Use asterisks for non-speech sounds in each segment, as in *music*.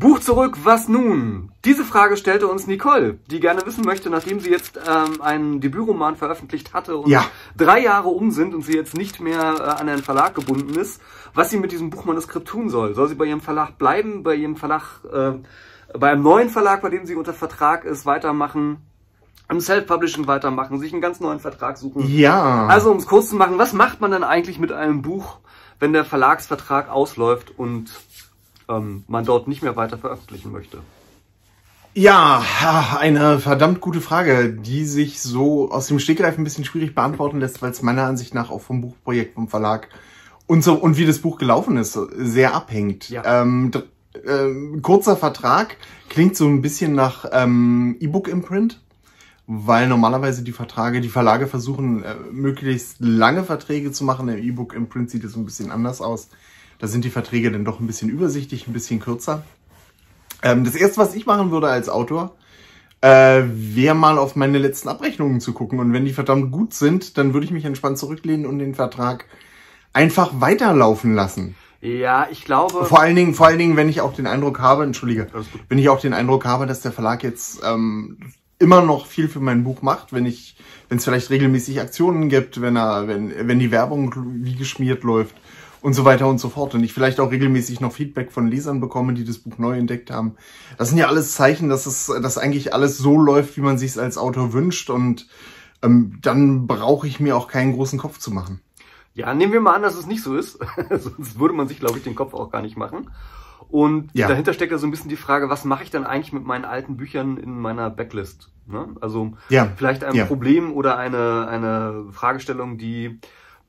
Buch zurück, was nun? Diese Frage stellte uns Nicole, die gerne wissen möchte, nachdem sie jetzt ähm, einen Debütroman veröffentlicht hatte und Ja. drei Jahre um sind und sie jetzt nicht mehr äh, an einen Verlag gebunden ist, was sie mit diesem Buchmanuskript tun soll. Soll sie bei ihrem Verlag bleiben, bei ihrem Verlag, äh, bei einem neuen Verlag, bei dem sie unter Vertrag ist, weitermachen, im Self-Publishing weitermachen, sich einen ganz neuen Vertrag suchen? Ja. Also um es kurz zu machen, was macht man denn eigentlich mit einem Buch, wenn der Verlagsvertrag ausläuft und ähm, man dort nicht mehr weiter veröffentlichen möchte? Ja, eine verdammt gute Frage, die sich so aus dem Stegreif ein bisschen schwierig beantworten lässt, weil es meiner Ansicht nach auch vom Buchprojekt, vom Verlag und so und wie das Buch gelaufen ist, sehr abhängt. Ja. Ähm, ähm, kurzer Vertrag klingt so ein bisschen nach ähm, E-Book-Imprint, weil normalerweise die Vertrage, die Verlage versuchen, äh, möglichst lange Verträge zu machen. Im E-Book-Imprint sieht es so ein bisschen anders aus. Da sind die Verträge dann doch ein bisschen übersichtlich, ein bisschen kürzer. Ähm, das erste, was ich machen würde als Autor, äh, wäre mal auf meine letzten Abrechnungen zu gucken. Und wenn die verdammt gut sind, dann würde ich mich entspannt zurücklehnen und den Vertrag einfach weiterlaufen lassen. Ja, ich glaube. Vor allen Dingen, vor allen Dingen, wenn ich auch den Eindruck habe, entschuldige, wenn ich auch den Eindruck habe, dass der Verlag jetzt ähm, immer noch viel für mein Buch macht, wenn ich, wenn es vielleicht regelmäßig Aktionen gibt, wenn er, wenn, wenn die Werbung wie geschmiert läuft und so weiter und so fort und ich vielleicht auch regelmäßig noch Feedback von Lesern bekomme, die das Buch neu entdeckt haben. Das sind ja alles Zeichen, dass es, dass eigentlich alles so läuft, wie man sich als Autor wünscht und ähm, dann brauche ich mir auch keinen großen Kopf zu machen. Ja, nehmen wir mal an, dass es nicht so ist. *laughs* Sonst würde man sich, glaube ich, den Kopf auch gar nicht machen. Und Ja. dahinter steckt ja so ein bisschen die Frage, was mache ich dann eigentlich mit meinen alten Büchern in meiner Backlist? Ne? Also Ja. vielleicht ein Ja. Problem oder eine, eine Fragestellung, die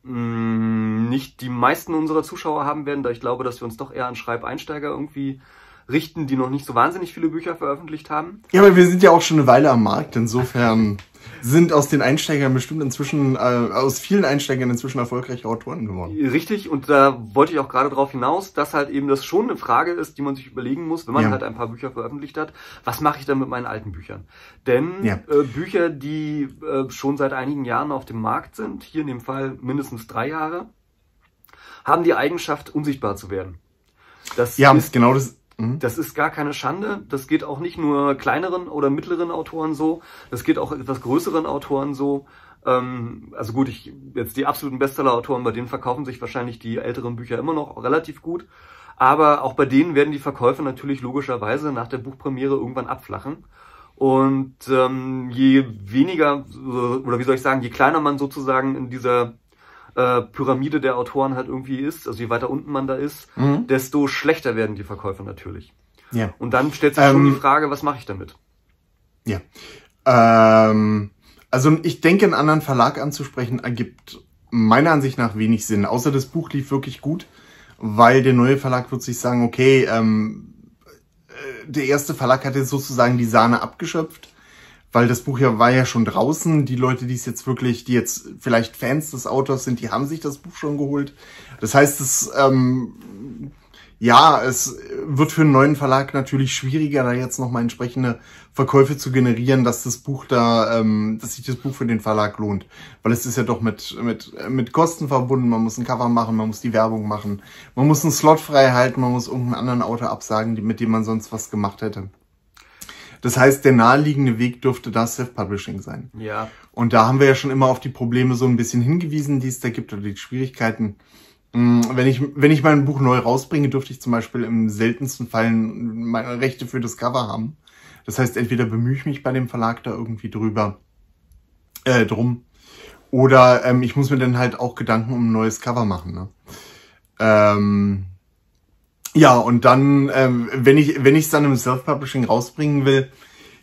mh, nicht die meisten unserer Zuschauer haben werden, da ich glaube, dass wir uns doch eher an Schreibeinsteiger irgendwie richten, die noch nicht so wahnsinnig viele Bücher veröffentlicht haben. Ja, aber wir sind ja auch schon eine Weile am Markt. Insofern sind aus den Einsteigern bestimmt inzwischen, äh, aus vielen Einsteigern inzwischen erfolgreiche Autoren geworden. Richtig, und da wollte ich auch gerade darauf hinaus, dass halt eben das schon eine Frage ist, die man sich überlegen muss, wenn man Ja. halt ein paar Bücher veröffentlicht hat, was mache ich dann mit meinen alten Büchern? Denn Ja. äh, Bücher, die äh, schon seit einigen Jahren auf dem Markt sind, hier in dem Fall mindestens drei Jahre, haben die Eigenschaft, unsichtbar zu werden. Das Ja, ist genau das. Mhm. das ist gar keine Schande. Das geht auch nicht nur kleineren oder mittleren Autoren so. Das geht auch etwas größeren Autoren so. Ähm, also gut, ich, jetzt die absoluten Bestseller-Autoren, bei denen verkaufen sich wahrscheinlich die älteren Bücher immer noch relativ gut. Aber auch bei denen werden die Verkäufe natürlich logischerweise nach der Buchpremiere irgendwann abflachen. Und ähm, je weniger, oder wie soll ich sagen, je kleiner man sozusagen in dieser äh, Pyramide der Autoren halt irgendwie ist, also je weiter unten man da ist, Mhm. desto schlechter werden die Verkäufe natürlich. Ja. Und dann stellt sich schon Ähm, die Frage, was mache ich damit? Ja. Ähm, also ich denke, einen anderen Verlag anzusprechen ergibt meiner Ansicht nach wenig Sinn. Außer das Buch lief wirklich gut, weil der neue Verlag wird sich sagen, okay, ähm, äh, der erste Verlag hat jetzt sozusagen die Sahne abgeschöpft, weil das Buch ja war ja schon draußen. Die Leute, die es jetzt wirklich, die jetzt vielleicht Fans des Autors sind, die haben sich das Buch schon geholt. Das heißt, es ähm, ja, es wird für einen neuen Verlag natürlich schwieriger, da jetzt nochmal entsprechende Verkäufe zu generieren, dass das Buch da, ähm, dass sich das Buch für den Verlag lohnt. Weil es ist ja doch mit, mit, mit Kosten verbunden, man muss ein Cover machen, man muss die Werbung machen, man muss einen Slot frei halten, man muss irgendeinen anderen Autor absagen, mit dem man sonst was gemacht hätte. Das heißt, der naheliegende Weg dürfte da Self-Publishing sein. Ja, Und da haben wir ja schon immer auf die Probleme so ein bisschen hingewiesen, die es da gibt oder die Schwierigkeiten. Mm, Wenn ich, wenn ich mein Buch neu rausbringe, dürfte ich zum Beispiel im seltensten Fall meine Rechte für das Cover haben. Das heißt, entweder bemühe ich mich bei dem Verlag da irgendwie drüber, äh, drum, oder ähm, ich muss mir dann halt auch Gedanken um ein neues Cover machen. Ne? Ähm, ja, und dann, ähm, wenn ich wenn ich es dann im Self-Publishing rausbringen will,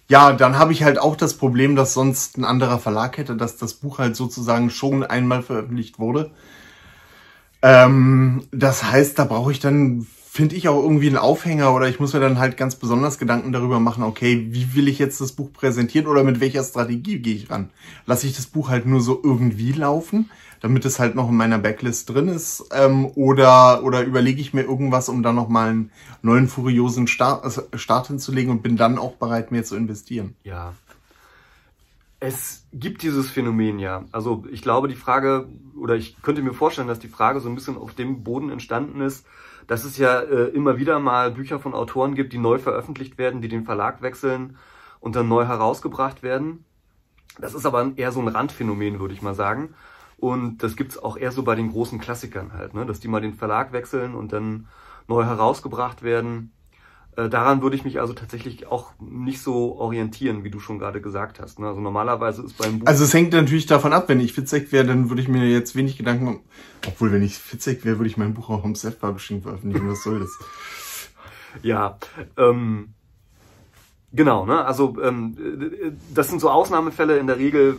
ja, dann habe ich halt auch das Problem, dass sonst ein anderer Verlag hätte, dass das Buch halt sozusagen schon einmal veröffentlicht wurde. Ähm, das heißt, da brauche ich dann, finde ich, auch irgendwie einen Aufhänger oder ich muss mir dann halt ganz besonders Gedanken darüber machen, okay, wie will ich jetzt das Buch präsentieren oder mit welcher Strategie gehe ich ran? Lasse ich das Buch halt nur so irgendwie laufen, damit es halt noch in meiner Backlist drin ist, ähm, oder, oder überlege ich mir irgendwas, um dann nochmal einen neuen furiosen Start, äh, Start hinzulegen und bin dann auch bereit, mehr zu investieren. ja. Es gibt dieses Phänomen ja. Also ich glaube, die Frage, oder ich könnte mir vorstellen, dass die Frage so ein bisschen auf dem Boden entstanden ist, dass es ja äh, immer wieder mal Bücher von Autoren gibt, die neu veröffentlicht werden, die den Verlag wechseln und dann neu herausgebracht werden. Das ist aber eher so ein Randphänomen, würde ich mal sagen. Und das gibt's auch eher so bei den großen Klassikern halt, ne? dass die mal den Verlag wechseln und dann neu herausgebracht werden. Äh, daran würde ich mich also tatsächlich auch nicht so orientieren, wie du schon gerade gesagt hast. Ne? Also normalerweise ist beim Buch. Also es hängt natürlich davon ab, wenn ich Fitzek wäre, dann würde ich mir jetzt wenig Gedanken, obwohl wenn ich Fitzek wäre, würde ich mein Buch auch im Self-Publishing veröffentlichen. Was soll das? *laughs* ja, ähm, genau, ne? Also ähm, das sind so Ausnahmefälle. In der Regel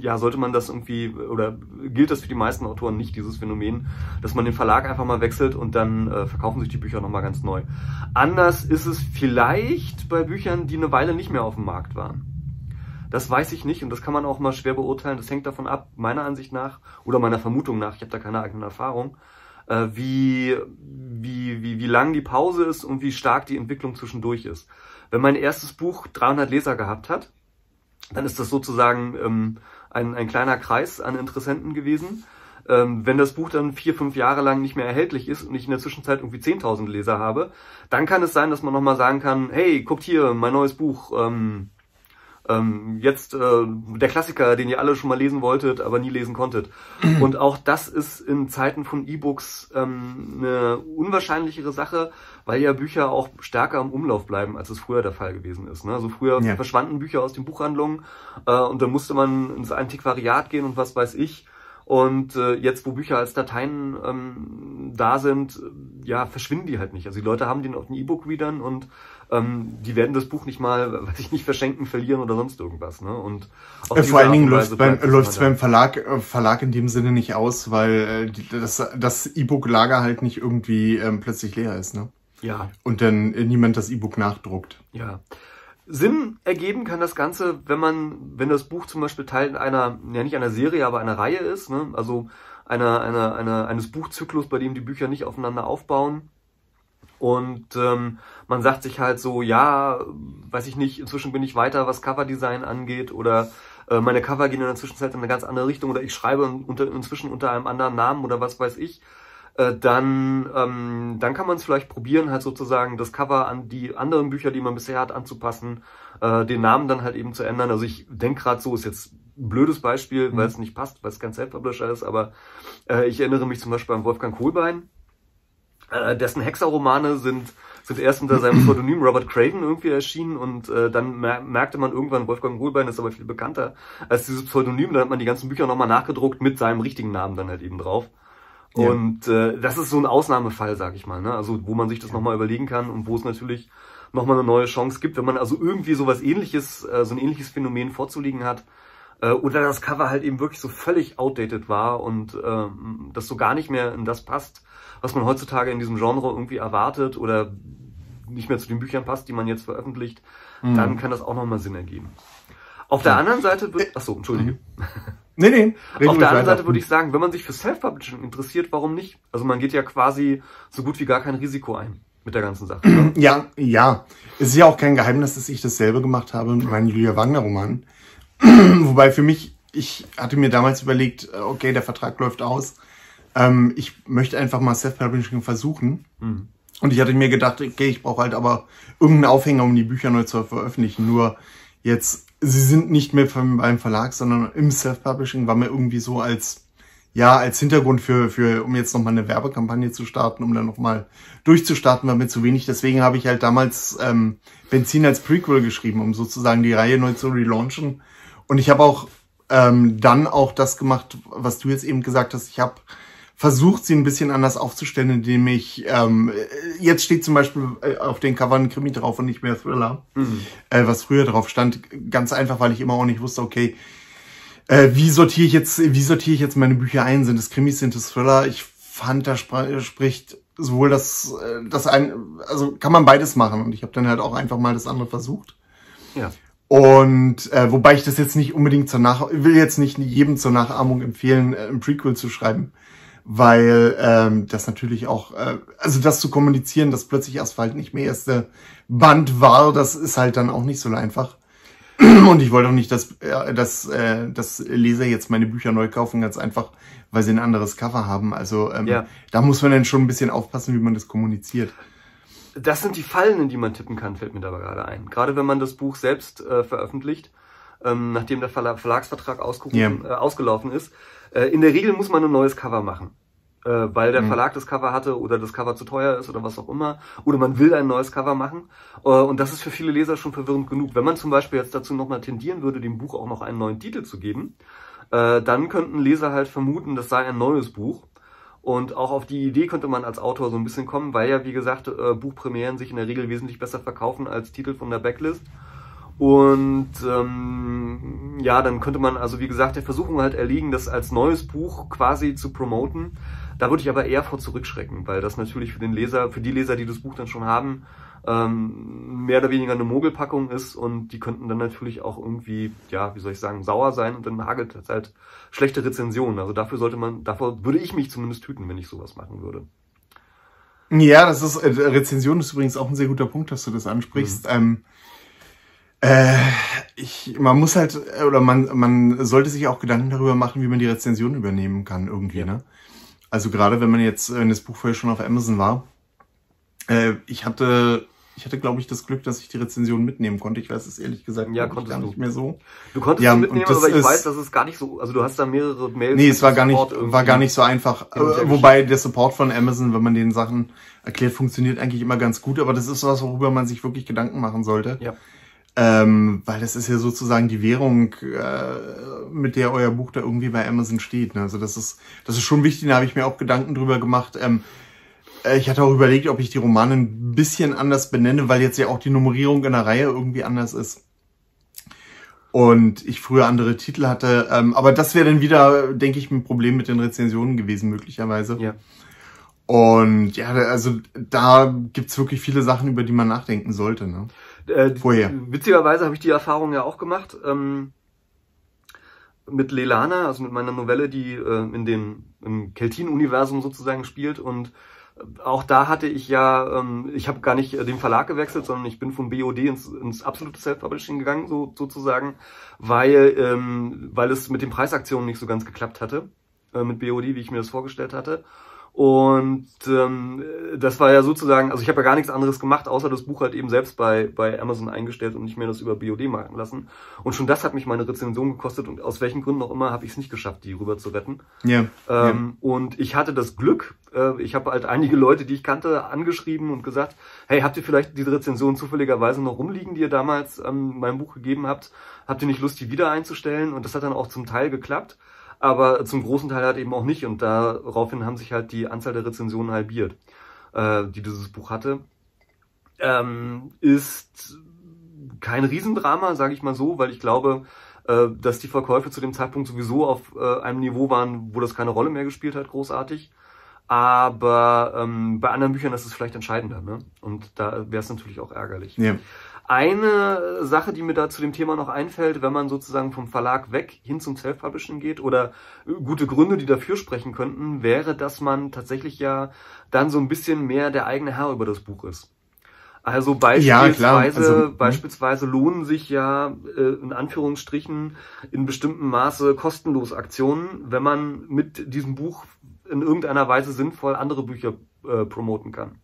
ja, sollte man das irgendwie, oder gilt das für die meisten Autoren nicht, dieses Phänomen, dass man den Verlag einfach mal wechselt und dann äh, verkaufen sich die Bücher nochmal ganz neu. Anders ist es vielleicht bei Büchern, die eine Weile nicht mehr auf dem Markt waren. Das weiß ich nicht und das kann man auch mal schwer beurteilen. Das hängt davon ab, meiner Ansicht nach oder meiner Vermutung nach, ich habe da keine eigene Erfahrung, äh, wie, wie, wie, wie lang die Pause ist und wie stark die Entwicklung zwischendurch ist. Wenn mein erstes Buch 300 Leser gehabt hat, dann ist das sozusagen ähm, ein, ein kleiner Kreis an Interessenten gewesen. Ähm, wenn das Buch dann vier, fünf Jahre lang nicht mehr erhältlich ist und ich in der Zwischenzeit irgendwie 10.000 Leser habe, dann kann es sein, dass man nochmal sagen kann, hey, guckt hier, mein neues Buch, ähm, ähm, jetzt äh, der Klassiker, den ihr alle schon mal lesen wolltet, aber nie lesen konntet. *clears throat* Und auch das ist in Zeiten von E-Books ähm, eine unwahrscheinlichere Sache, weil ja Bücher auch stärker im Umlauf bleiben, als es früher der Fall gewesen ist. Ne? Also früher ja. verschwanden Bücher aus den Buchhandlungen äh, und dann musste man ins Antiquariat gehen und was weiß ich. Und äh, jetzt, wo Bücher als Dateien ähm, da sind, ja, verschwinden die halt nicht. Also die Leute haben den auf den E-Book-Readern und ähm, die werden das Buch nicht mal, weiß ich nicht, verschenken, verlieren oder sonst irgendwas. Ne? Und äh, vor allen Dingen läuft es beim, läuft's beim Verlag, äh, Verlag in dem Sinne nicht aus, weil äh, das, das E-Book-Lager halt nicht irgendwie ähm, plötzlich leer ist. Ne? Ja. Und dann äh, niemand das E-Book nachdruckt. Ja. Sinn ergeben kann das Ganze, wenn man, wenn das Buch zum Beispiel Teil einer, ja nicht einer Serie, aber einer Reihe ist, ne? also einer, einer, einer, eines Buchzyklus, bei dem die Bücher nicht aufeinander aufbauen. Und ähm, man sagt sich halt so, ja, weiß ich nicht, inzwischen bin ich weiter, was Coverdesign angeht oder äh, meine Cover gehen in der Zwischenzeit in eine ganz andere Richtung oder ich schreibe unter, inzwischen unter einem anderen Namen oder was weiß ich. Äh, dann, ähm, dann kann man es vielleicht probieren, halt sozusagen das Cover an die anderen Bücher, die man bisher hat, anzupassen, äh, den Namen dann halt eben zu ändern. Also ich denke gerade so, ist jetzt ein blödes Beispiel, mhm. weil es nicht passt, weil es kein Self-Publisher ist, aber äh, ich erinnere mich zum Beispiel an Wolfgang Kohlbein, äh, dessen Hexerromane sind sind erst unter seinem Pseudonym Robert Craven irgendwie erschienen und äh, dann mer merkte man irgendwann, Wolfgang Kohlbein ist aber viel bekannter als dieses Pseudonym, dann hat man die ganzen Bücher nochmal nachgedruckt mit seinem richtigen Namen dann halt eben drauf. Ja. Und äh, das ist so ein Ausnahmefall, sag ich mal, ne? Also wo man sich das nochmal überlegen kann und wo es natürlich nochmal eine neue Chance gibt, wenn man also irgendwie sowas ähnliches, äh, so ein ähnliches Phänomen vorzulegen hat, äh, oder das Cover halt eben wirklich so völlig outdated war und äh, das so gar nicht mehr in das passt, was man heutzutage in diesem Genre irgendwie erwartet oder nicht mehr zu den Büchern passt, die man jetzt veröffentlicht, mhm. dann kann das auch nochmal Sinn ergeben. Auf der anderen Seite wird, ach so, entschuldige. Mhm. Nee, nee. Auf der anderen Seite würde ich sagen, wenn man sich für Self-Publishing interessiert, warum nicht? Also man geht ja quasi so gut wie gar kein Risiko ein mit der ganzen Sache. Ne? Ja, ja. Es ist ja auch kein Geheimnis, dass ich dasselbe gemacht habe mit meinem Julia Wagner Roman. *clears throat* Wobei für mich, ich hatte mir damals überlegt, äh, okay, der Vertrag läuft aus. Ähm, ich möchte einfach mal Self-Publishing versuchen. Mhm. Und ich hatte mir gedacht, okay, ich brauche halt aber irgendeinen Aufhänger, um die Bücher neu zu veröffentlichen. Nur jetzt sie sind nicht mehr beim Verlag, sondern im Self-Publishing war mir irgendwie so als ja, als Hintergrund für, für, um jetzt nochmal eine Werbekampagne zu starten, um dann nochmal durchzustarten, war mir zu wenig. Deswegen habe ich halt damals ähm, Benzin als Prequel geschrieben, um sozusagen die Reihe neu zu relaunchen. Und ich habe auch ähm, dann auch das gemacht, was du jetzt eben gesagt hast. Ich habe versucht, sie ein bisschen anders aufzustellen, indem ich, ähm, jetzt steht zum Beispiel äh, auf den Covern Krimi drauf und nicht mehr Thriller, mhm. äh, was früher drauf stand. Ganz einfach, weil ich immer auch nicht wusste, okay, äh, wie sortiere ich jetzt, wie sortiere ich jetzt meine Bücher ein? Sind es Krimis, sind es Thriller? Ich fand, da spricht sowohl das, äh, das ein, also kann man beides machen und ich habe dann halt auch einfach mal das andere versucht. Ja. Und äh, wobei ich das jetzt nicht unbedingt zur Nach will jetzt nicht jedem zur Nachahmung empfehlen, äh, ein Prequel zu schreiben weil ähm, das natürlich auch, äh, also das zu kommunizieren, dass plötzlich Asphalt nicht mehr erste Band war, das ist halt dann auch nicht so einfach. *clears throat* Und ich wollte auch nicht, dass, äh, dass, äh, dass Leser jetzt meine Bücher neu kaufen, ganz einfach, weil sie ein anderes Cover haben. Also ähm, ja. da muss man dann schon ein bisschen aufpassen, wie man das kommuniziert. Das sind die Fallen, in die man tippen kann, fällt mir dabei gerade ein. Gerade wenn man das Buch selbst äh, veröffentlicht, ähm, nachdem der Verlag Verlagsvertrag ja. äh, ausgelaufen ist. Äh, in der Regel muss man ein neues Cover machen äh, weil der mhm. Verlag das Cover hatte oder das Cover zu teuer ist oder was auch immer. Oder man will ein neues Cover machen. Äh, und das ist für viele Leser schon verwirrend genug. Wenn man zum Beispiel jetzt dazu nochmal tendieren würde, dem Buch auch noch einen neuen Titel zu geben, äh, dann könnten Leser halt vermuten, das sei ein neues Buch. Und auch auf die Idee könnte man als Autor so ein bisschen kommen, weil ja, wie gesagt, äh, Buchpremieren sich in der Regel wesentlich besser verkaufen als Titel von der Backlist. Und ähm, ja, dann könnte man also, wie gesagt, der Versuchung halt erliegen, das als neues Buch quasi zu promoten. Da würde ich aber eher vor zurückschrecken, weil das natürlich für den Leser, für die Leser, die das Buch dann schon haben, ähm, mehr oder weniger eine Mogelpackung ist und die könnten dann natürlich auch irgendwie, ja, wie soll ich sagen, sauer sein und dann hagelt es halt schlechte Rezensionen. Also dafür sollte man, davor würde ich mich zumindest hüten, wenn ich sowas machen würde. Ja, das ist, äh, Rezension ist übrigens auch ein sehr guter Punkt, dass du das ansprichst. Mhm. Ähm, äh, ich, man muss halt, oder man, man sollte sich auch Gedanken darüber machen, wie man die Rezension übernehmen kann irgendwie, ja. ne? Also gerade wenn man jetzt, wenn das Buch vorher schon auf Amazon war, äh, ich hatte, ich hatte, glaube ich, das Glück, dass ich die Rezension mitnehmen konnte. Ich weiß es ehrlich gesagt ja, konntest gar nicht mehr so. Du konntest ja, sie mitnehmen, aber ich weiß, dass es gar nicht so, also du hast da mehrere Mails. Nee, es war gar nicht, war gar nicht so einfach. Äh, wobei der Support von Amazon, wenn man den Sachen erklärt, funktioniert eigentlich immer ganz gut, aber das ist was, worüber man sich wirklich Gedanken machen sollte. Ja. Ähm, weil das ist ja sozusagen die Währung, äh, mit der euer Buch da irgendwie bei Amazon steht. Ne? Also das ist, das ist schon wichtig, da habe ich mir auch Gedanken drüber gemacht. Ähm, äh, ich hatte auch überlegt, ob ich die Romane ein bisschen anders benenne, weil jetzt ja auch die Nummerierung in der Reihe irgendwie anders ist. Und ich früher andere Titel hatte. Ähm, aber das wäre dann wieder, denke ich, ein Problem mit den Rezensionen gewesen, möglicherweise. Ja. Und ja, also da gibt's wirklich viele Sachen, über die man nachdenken sollte. Ne? Äh, Vorher. Witzigerweise habe ich die Erfahrung ja auch gemacht ähm, mit Lelana, also mit meiner Novelle, die äh, in dem im Keltin-Universum sozusagen spielt und auch da hatte ich ja, ähm, ich habe gar nicht äh, den Verlag gewechselt, sondern ich bin von BOD ins, ins absolute Self-Publishing gegangen, so sozusagen, weil ähm, weil es mit den Preisaktionen nicht so ganz geklappt hatte äh, mit BOD, wie ich mir das vorgestellt hatte. Und ähm, das war ja sozusagen, also ich habe ja gar nichts anderes gemacht, außer das Buch halt eben selbst bei, bei Amazon eingestellt und nicht mehr das über BOD machen lassen. Und schon das hat mich meine Rezension gekostet und aus welchen Gründen auch immer habe ich es nicht geschafft, die rüber zu retten. Ja, ähm, ja. Und ich hatte das Glück, äh, ich habe halt einige Leute, die ich kannte, angeschrieben und gesagt, hey, habt ihr vielleicht diese Rezension zufälligerweise noch rumliegen, die ihr damals ähm, meinem Buch gegeben habt? Habt ihr nicht Lust, die wieder einzustellen? Und das hat dann auch zum Teil geklappt aber zum großen Teil halt eben auch nicht. Und daraufhin haben sich halt die Anzahl der Rezensionen halbiert, äh, die dieses Buch hatte. Ähm, ist kein Riesendrama, sage ich mal so, weil ich glaube, äh, dass die Verkäufe zu dem Zeitpunkt sowieso auf äh, einem Niveau waren, wo das keine Rolle mehr gespielt hat, großartig. Aber ähm, bei anderen Büchern ist es vielleicht entscheidender, ne? Und da wäre es natürlich auch ärgerlich. Ja. Eine Sache, die mir da zu dem Thema noch einfällt, wenn man sozusagen vom Verlag weg hin zum Self-Publishing geht oder gute Gründe, die dafür sprechen könnten, wäre, dass man tatsächlich ja dann so ein bisschen mehr der eigene Herr über das Buch ist. Also beispielsweise, ja, also, ne? beispielsweise lohnen sich ja äh, in Anführungsstrichen in bestimmtem Maße kostenlos Aktionen, wenn man mit diesem Buch in irgendeiner Weise sinnvoll andere Bücher äh, promoten kann.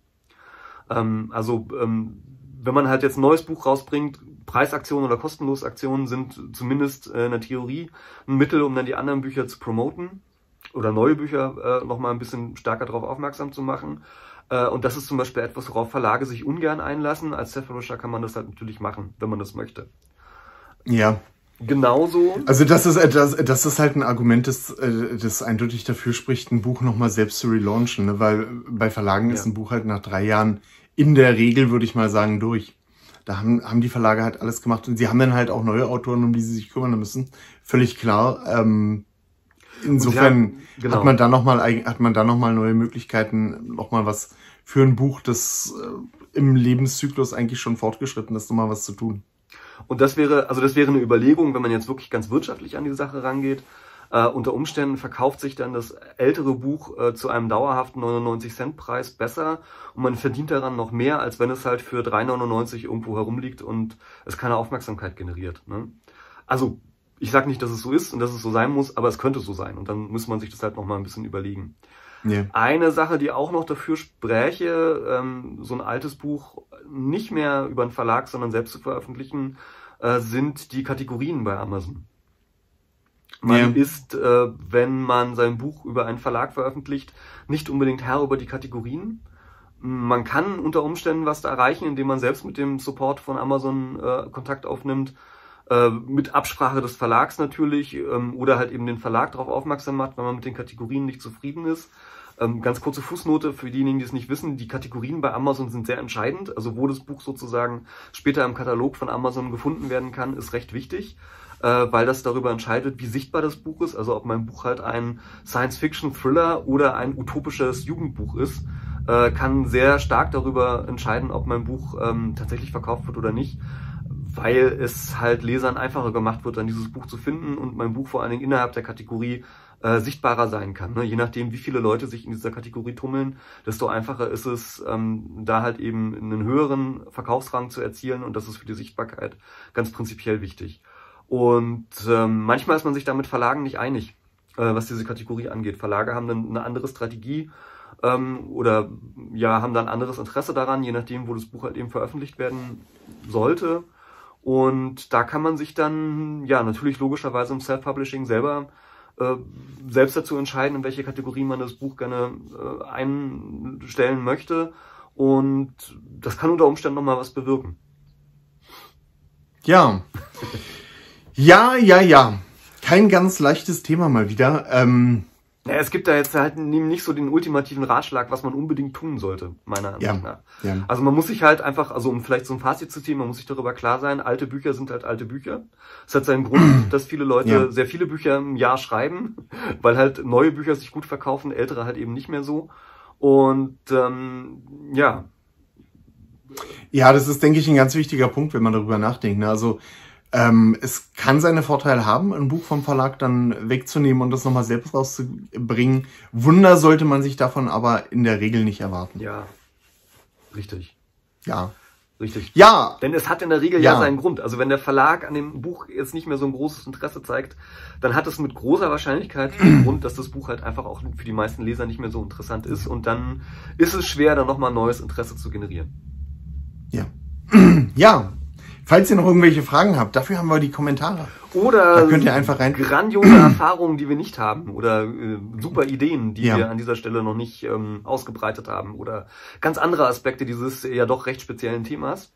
Ähm, also ähm, wenn man halt jetzt ein neues Buch rausbringt, Preisaktionen oder Kostenlosaktionen sind zumindest äh, in der Theorie ein Mittel, um dann die anderen Bücher zu promoten oder neue Bücher äh, nochmal ein bisschen stärker darauf aufmerksam zu machen. Äh, und das ist zum Beispiel etwas, worauf Verlage sich ungern einlassen. Als Self-Publisher kann man das halt natürlich machen, wenn man das möchte. Ja. Genauso. Also das ist das, das ist halt ein Argument, das, äh, das eindeutig dafür spricht, ein Buch nochmal selbst zu relaunchen, ne? weil bei Verlagen ja. ist ein Buch halt nach drei Jahren in der Regel, würde ich mal sagen, durch. Da haben, haben die Verlage halt alles gemacht und sie haben dann halt auch neue Autoren, um die sie sich kümmern müssen. Völlig klar. Ähm, insofern haben, genau. hat man da nochmal hat man da noch mal neue Möglichkeiten, nochmal was für ein Buch, das äh, im Lebenszyklus eigentlich schon fortgeschritten ist, nochmal was zu tun. Und das wäre, also das wäre eine Überlegung, wenn man jetzt wirklich ganz wirtschaftlich an die Sache rangeht, Äh, unter Umständen verkauft sich dann das ältere Buch äh, zu einem dauerhaften 99 Cent Preis besser und man verdient daran noch mehr, als wenn es halt für 3,99 irgendwo herumliegt und es keine Aufmerksamkeit generiert. Ne? Also ich sage nicht, dass es so ist und dass es so sein muss, aber es könnte so sein und dann muss man sich das halt noch mal ein bisschen überlegen. Yeah. Eine Sache, die auch noch dafür spräche, ähm, so ein altes Buch nicht mehr über einen Verlag, sondern selbst zu veröffentlichen, äh, sind die Kategorien bei Amazon. Man yeah. ist, äh, wenn man sein Buch über einen Verlag veröffentlicht, nicht unbedingt Herr über die Kategorien. Man kann unter Umständen was da erreichen, indem man selbst mit dem Support von Amazon äh, Kontakt aufnimmt, äh, mit Absprache des Verlags natürlich, ähm, oder halt eben den Verlag darauf aufmerksam macht, wenn man mit den Kategorien nicht zufrieden ist. Ähm, ganz kurze Fußnote für diejenigen, die es nicht wissen. Die Kategorien bei Amazon sind sehr entscheidend. Also wo das Buch sozusagen später im Katalog von Amazon gefunden werden kann, ist recht wichtig, äh, weil das darüber entscheidet, wie sichtbar das Buch ist. Also ob mein Buch halt ein Science-Fiction-Thriller oder ein utopisches Jugendbuch ist, äh, kann sehr stark darüber entscheiden, ob mein Buch ähm, tatsächlich verkauft wird oder nicht weil es halt Lesern einfacher gemacht wird, dann dieses Buch zu finden und mein Buch vor allen Dingen innerhalb der Kategorie äh, sichtbarer sein kann. Ne? Je nachdem, wie viele Leute sich in dieser Kategorie tummeln, desto einfacher ist es, ähm, da halt eben einen höheren Verkaufsrang zu erzielen und das ist für die Sichtbarkeit ganz prinzipiell wichtig. Und ähm, manchmal ist man sich da mit Verlagen nicht einig, äh, was diese Kategorie angeht. Verlage haben dann eine andere Strategie ähm, oder ja, haben dann anderes Interesse daran, je nachdem, wo das Buch halt eben veröffentlicht werden sollte. Und da kann man sich dann, ja, natürlich logischerweise im Self-Publishing selber äh, selbst dazu entscheiden, in welche Kategorie man das Buch gerne äh, einstellen möchte. Und das kann unter Umständen nochmal was bewirken. Ja. *laughs* ja, ja, ja. Kein ganz leichtes Thema mal wieder. Ähm, ja, es gibt da jetzt halt nicht so den ultimativen Ratschlag, was man unbedingt tun sollte, meiner Ansicht ja, nach. Ja. Also man muss sich halt einfach, also um vielleicht so ein Fazit zu ziehen, man muss sich darüber klar sein, alte Bücher sind halt alte Bücher. Es hat seinen Grund, *clears throat* dass viele Leute ja. sehr viele Bücher im Jahr schreiben, weil halt neue Bücher sich gut verkaufen, ältere halt eben nicht mehr so. Und ähm, ja. Ja, das ist, denke ich, ein ganz wichtiger Punkt, wenn man darüber nachdenkt. Ne? Also ähm, es kann seine Vorteile haben, ein Buch vom Verlag dann wegzunehmen und das nochmal selbst rauszubringen. Wunder sollte man sich davon aber in der Regel nicht erwarten. Ja, richtig. Ja. Richtig. Ja. Denn es hat in der Regel ja. ja. seinen Grund. Also wenn der Verlag an dem Buch jetzt nicht mehr so ein großes Interesse zeigt, dann hat es mit großer Wahrscheinlichkeit den *clears throat* Grund, dass das Buch halt einfach auch für die meisten Leser nicht mehr so interessant ist. Und dann ist es schwer, da nochmal neues Interesse zu generieren. Ja. *clears throat* Ja, Falls ihr noch irgendwelche Fragen habt, dafür haben wir die Kommentare. Oder da könnt ihr einfach rein grandiose Erfahrungen, die wir nicht haben. Oder äh, super Ideen, die ja. wir an dieser Stelle noch nicht ähm, ausgebreitet haben. Oder ganz andere Aspekte dieses ja doch recht speziellen Themas.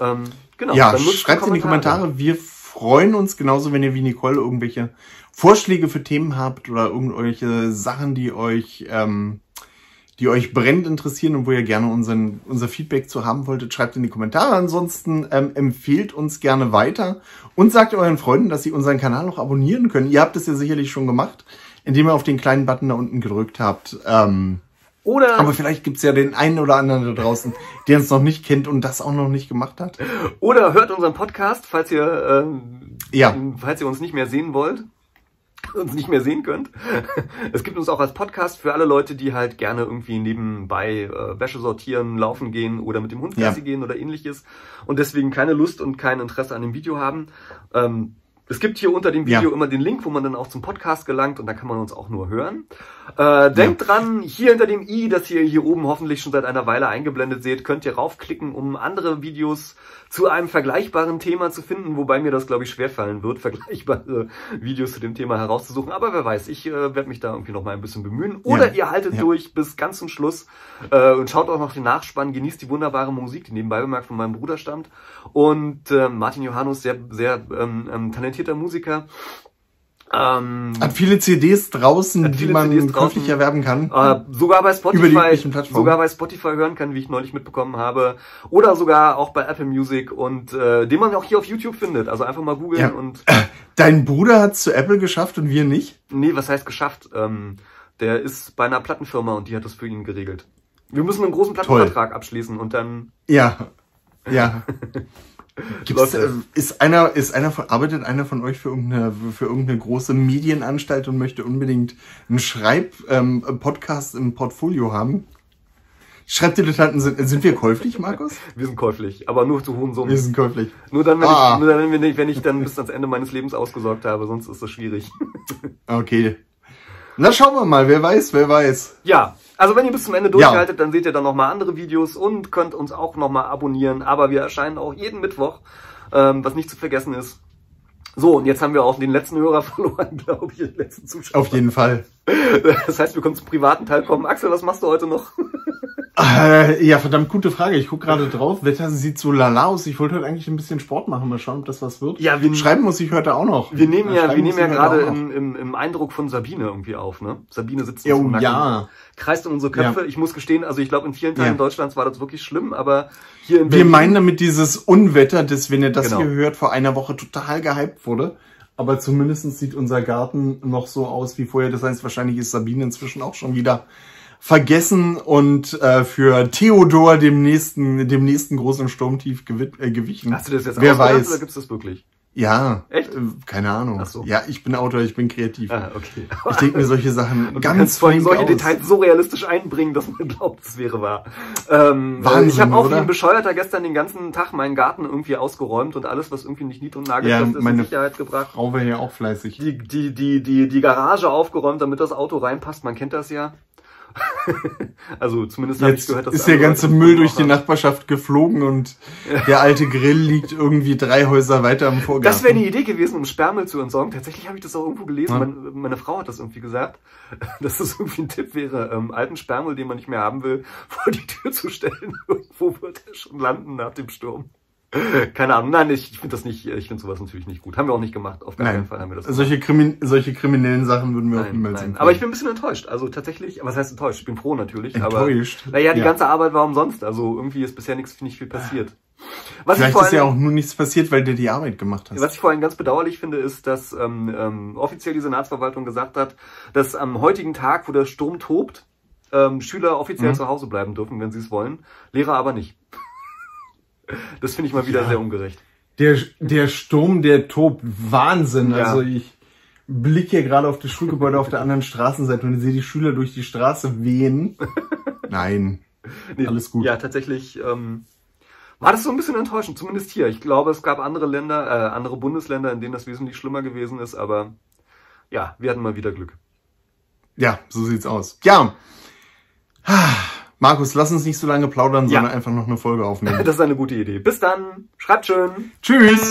Ähm, genau, ja, schreibt in die Kommentare. Wir freuen uns genauso, wenn ihr wie Nicole irgendwelche Vorschläge für Themen habt oder irgendwelche Sachen, die euch ähm, die euch brennend interessieren und wo ihr gerne unseren, unser Feedback zu haben wolltet, schreibt in die Kommentare. Ansonsten ähm, empfehlt uns gerne weiter und sagt euren Freunden, dass sie unseren Kanal noch abonnieren können. Ihr habt es ja sicherlich schon gemacht, indem ihr auf den kleinen Button da unten gedrückt habt. Ähm, oder aber vielleicht gibt's ja den einen oder anderen da draußen, der uns noch nicht kennt und das auch noch nicht gemacht hat. Oder hört unseren Podcast, falls ihr, ähm, ja. falls ihr uns nicht mehr sehen wollt *laughs* uns nicht mehr sehen könnt. *laughs* Es gibt uns auch als Podcast für alle Leute, die halt gerne irgendwie nebenbei äh, Wäsche sortieren, laufen gehen oder mit dem Hund Gassi ja. gehen oder ähnliches und deswegen keine Lust und kein Interesse an dem Video haben. Ähm, es gibt hier unter dem Video ja. immer den Link, wo man dann auch zum Podcast gelangt und da kann man uns auch nur hören. Äh, denkt ja. dran, hier hinter dem i, das ihr hier oben hoffentlich schon seit einer Weile eingeblendet seht, könnt ihr raufklicken, um andere Videos zu einem vergleichbaren Thema zu finden, wobei mir das, glaube ich, schwerfallen wird, *laughs* vergleichbare Videos zu dem Thema herauszusuchen. Aber wer weiß, ich äh, werde mich da irgendwie noch mal ein bisschen bemühen. Oder ja. ihr haltet durch bis ganz zum Schluss äh, und schaut auch noch den Nachspann, genießt die wunderbare Musik, die nebenbei bemerkt von meinem Bruder stammt. Und äh, Martin Johannes, sehr, sehr ähm, ähm, talentierter Musiker. Ähm, hat viele CDs draußen, viele die man CDs käuflich erwerben kann. Äh, sogar bei Spotify, sogar bei Spotify hören kann, wie ich neulich mitbekommen habe, oder sogar auch bei Apple Music und äh, den man auch hier auf YouTube findet. Also einfach mal googeln ja. und. *laughs* Dein Bruder hat's zu Apple geschafft und wir nicht? Nee, was heißt geschafft? Ähm, der ist bei einer Plattenfirma und die hat das für ihn geregelt. Wir müssen einen großen Plattenvertrag Toll. abschließen und dann. Ja, ja. *laughs* Gibt's, äh, ist einer, ist einer von, arbeitet einer von euch für irgendeine, für irgendeine große Medienanstalt und möchte unbedingt einen Schreib-Podcast ähm, im Portfolio haben? Schreibdilettanten sind, sind wir käuflich, Markus? *laughs* Wir sind käuflich, aber nur zu hohen Summen. Wir sind käuflich. Nur dann, wenn, ah. ich, nur dann, wenn, ich, wenn ich dann bis ans Ende meines Lebens ausgesorgt habe, sonst ist das schwierig. Okay. Na, schauen wir mal, wer weiß, wer weiß. Ja, also wenn ihr bis zum Ende durchhaltet, ja. dann seht ihr dann nochmal andere Videos und könnt uns auch nochmal abonnieren. Aber wir erscheinen auch jeden Mittwoch, ähm, was nicht zu vergessen ist. So, und jetzt haben wir auch den letzten Hörer *laughs* verloren, glaube ich, den letzten Zuschauer. Auf jeden Fall. Das heißt, wir können zum privaten Teil kommen. Axel, was machst du heute noch? Äh, ja, verdammt gute Frage. Ich gucke gerade drauf. Wetter sieht so lala aus. Ich wollte heute eigentlich ein bisschen Sport machen. Mal schauen, ob das was wird. Ja, wir, Schreiben muss ich heute auch noch. Wir nehmen ja, wir nehmen ja gerade im, im, im Eindruck von Sabine irgendwie auf. Ne? Sabine sitzt uns oh, im Nacken, ja. kreist in unsere Köpfe. Ja. Ich muss gestehen, also ich glaube, in vielen Teilen ja. Deutschlands war das wirklich schlimm, aber hier in Berlin... Wir meinen damit dieses Unwetter, das, wenn ihr das genau. hier hört, vor einer Woche total gehypt wurde. Aber zumindest sieht unser Garten noch so aus wie vorher. Das heißt, wahrscheinlich ist Sabine inzwischen auch schon wieder vergessen und äh, für Theodor dem nächsten, dem nächsten großen Sturmtief äh, gewichen. Hast du das jetzt Wer weiß. oder gibt's das wirklich? Ja. Echt? Äh, keine Ahnung. Ach so. Ja, ich bin Autor, ich bin kreativ. Ah, okay. Ich denke mir solche Sachen Und ganz vor allem solche aus. Details so realistisch einbringen, dass man *laughs* glaubt, es wäre wahr. Ähm, Wahnsinn, ich habe auch wie ein Bescheuerter gestern den ganzen Tag meinen Garten irgendwie ausgeräumt und alles, was irgendwie nicht nied- und nagelfest Ja, ist, meine in Sicherheit gebracht. Frau wäre ja auch fleißig. Die, die, die, die, die Garage aufgeräumt, damit das Auto reinpasst. Man kennt das ja. *laughs* also zumindest habe ich gehört, dass ist der ganze Müll durch die. Nachbarschaft geflogen und der alte Grill liegt irgendwie drei Häuser weiter im Vorgarten. Das wäre eine Idee gewesen, um Sperrmüll zu entsorgen. Tatsächlich habe ich das auch irgendwo gelesen. Ja. Meine, meine Frau hat das irgendwie gesagt, *laughs* dass das irgendwie ein Tipp wäre, ähm, alten Sperrmüll, den man nicht mehr haben will, *laughs* vor die Tür zu stellen. Irgendwo wird er schon landen nach dem Sturm. *laughs* Keine Ahnung. Nein, ich, ich finde das nicht, ich finde sowas natürlich nicht gut. Haben wir auch nicht gemacht. Auf gar keinen Nein, Fall haben wir das solche, Krimi solche kriminellen Sachen würden wir auch Nein, niemals nein. Aber ich bin ein bisschen enttäuscht. Also tatsächlich, was heißt enttäuscht? Ich bin froh natürlich. Enttäuscht? Aber, naja, die Ja. ganze Arbeit war umsonst. Also irgendwie ist bisher nichts, nicht viel passiert. Was ich, Vielleicht vor ist ja allem, auch nur nichts passiert, weil du die Arbeit gemacht hast. was ich vor allem ganz bedauerlich finde, ist, dass ähm, ähm, offiziell die Senatsverwaltung gesagt hat, dass am heutigen Tag, wo der Sturm tobt, ähm, Schüler offiziell Mhm. zu Hause bleiben dürfen, wenn sie es wollen, Lehrer aber nicht. Das finde ich mal wieder Ja. sehr ungerecht. Der, der Sturm, der tobt. Wahnsinn. Ja. Also ich blicke hier gerade auf das Schulgebäude auf der anderen Straßenseite und sehe die Schüler durch die Straße wehen. *laughs* Nein. Nee, Alles gut. Ja, tatsächlich ähm, war das so ein bisschen enttäuschend, zumindest hier. Ich glaube, es gab andere Länder, äh, andere Bundesländer, in denen das wesentlich schlimmer gewesen ist, aber ja, wir hatten mal wieder Glück. Ja, so sieht's aus. Ja. Markus, lass uns nicht so lange plaudern, Ja. sondern einfach noch eine Folge aufnehmen. *laughs* Das ist eine gute Idee. Bis dann. Schreibt schön. Tschüss.